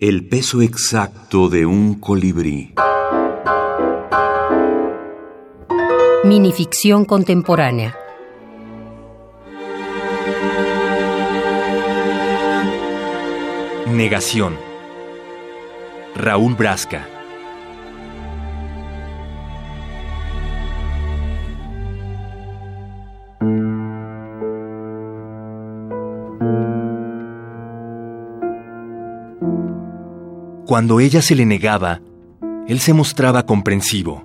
El peso exacto de un colibrí. Minificción contemporánea. Negación. Raúl Brasca. Cuando ella se le negaba, él se mostraba comprensivo.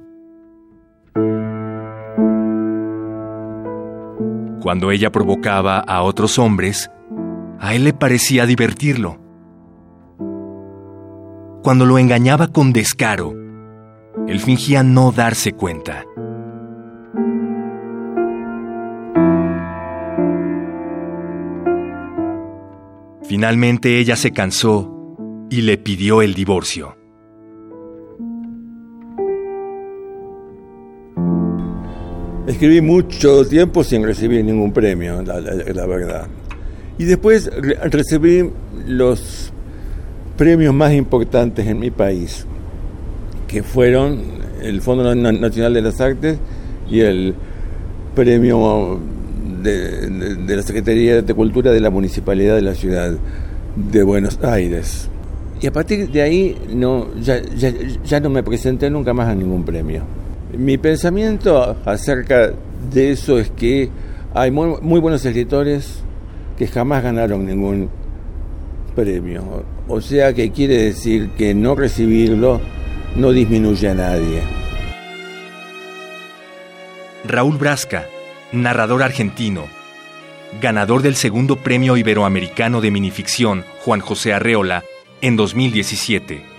Cuando ella provocaba a otros hombres, a él le parecía divertirlo. Cuando lo engañaba con descaro, él fingía no darse cuenta. Finalmente ella se cansó y le pidió el divorcio. Escribí mucho tiempo sin recibir ningún premio, la, verdad. Y después recibí los premios más importantes en mi país, que fueron el Fondo Nacional de las Artes y el premio de, de la Secretaría de Cultura de la Municipalidad de la Ciudad de Buenos Aires. Y a partir de ahí no, ya, ya, no me presenté nunca más a ningún premio. Mi pensamiento acerca de eso es que hay muy, muy buenos escritores que jamás ganaron ningún premio. O sea que quiere decir que no recibirlo no disminuye a nadie. Raúl Brasca, narrador argentino, ganador del segundo premio iberoamericano de minificción Juan José Arreola en 2017.